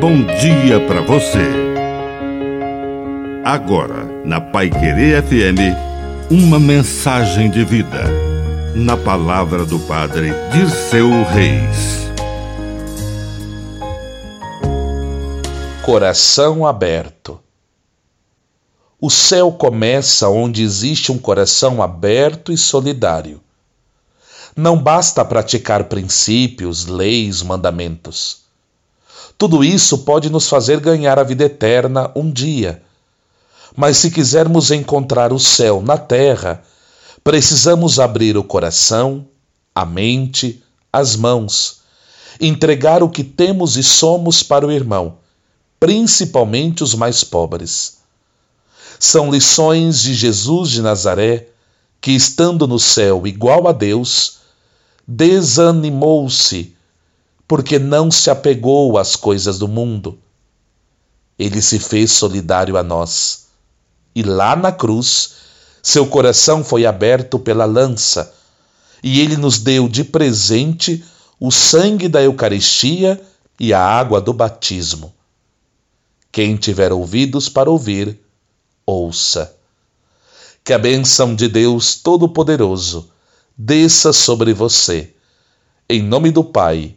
bom dia para você. Agora, na Pai Querer FM, uma mensagem de vida. Na palavra do Padre de seu Reis. Coração aberto. O céu começa onde existe um coração aberto e solidário. Não basta praticar princípios, leis, mandamentos. Tudo isso pode nos fazer ganhar a vida eterna um dia. Mas se quisermos encontrar o céu na terra, precisamos abrir o coração, a mente, as mãos, entregar o que temos e somos para o irmão, principalmente os mais pobres. São lições de Jesus de Nazaré, que, estando no céu igual a Deus, desanimou-se porque não se apegou às coisas do mundo. Ele se fez solidário a nós. E lá na cruz, seu coração foi aberto pela lança, e ele nos deu de presente o sangue da Eucaristia e a água do batismo. Quem tiver ouvidos para ouvir, ouça. Que a bênção de Deus Todo-Poderoso desça sobre você. Em nome do Pai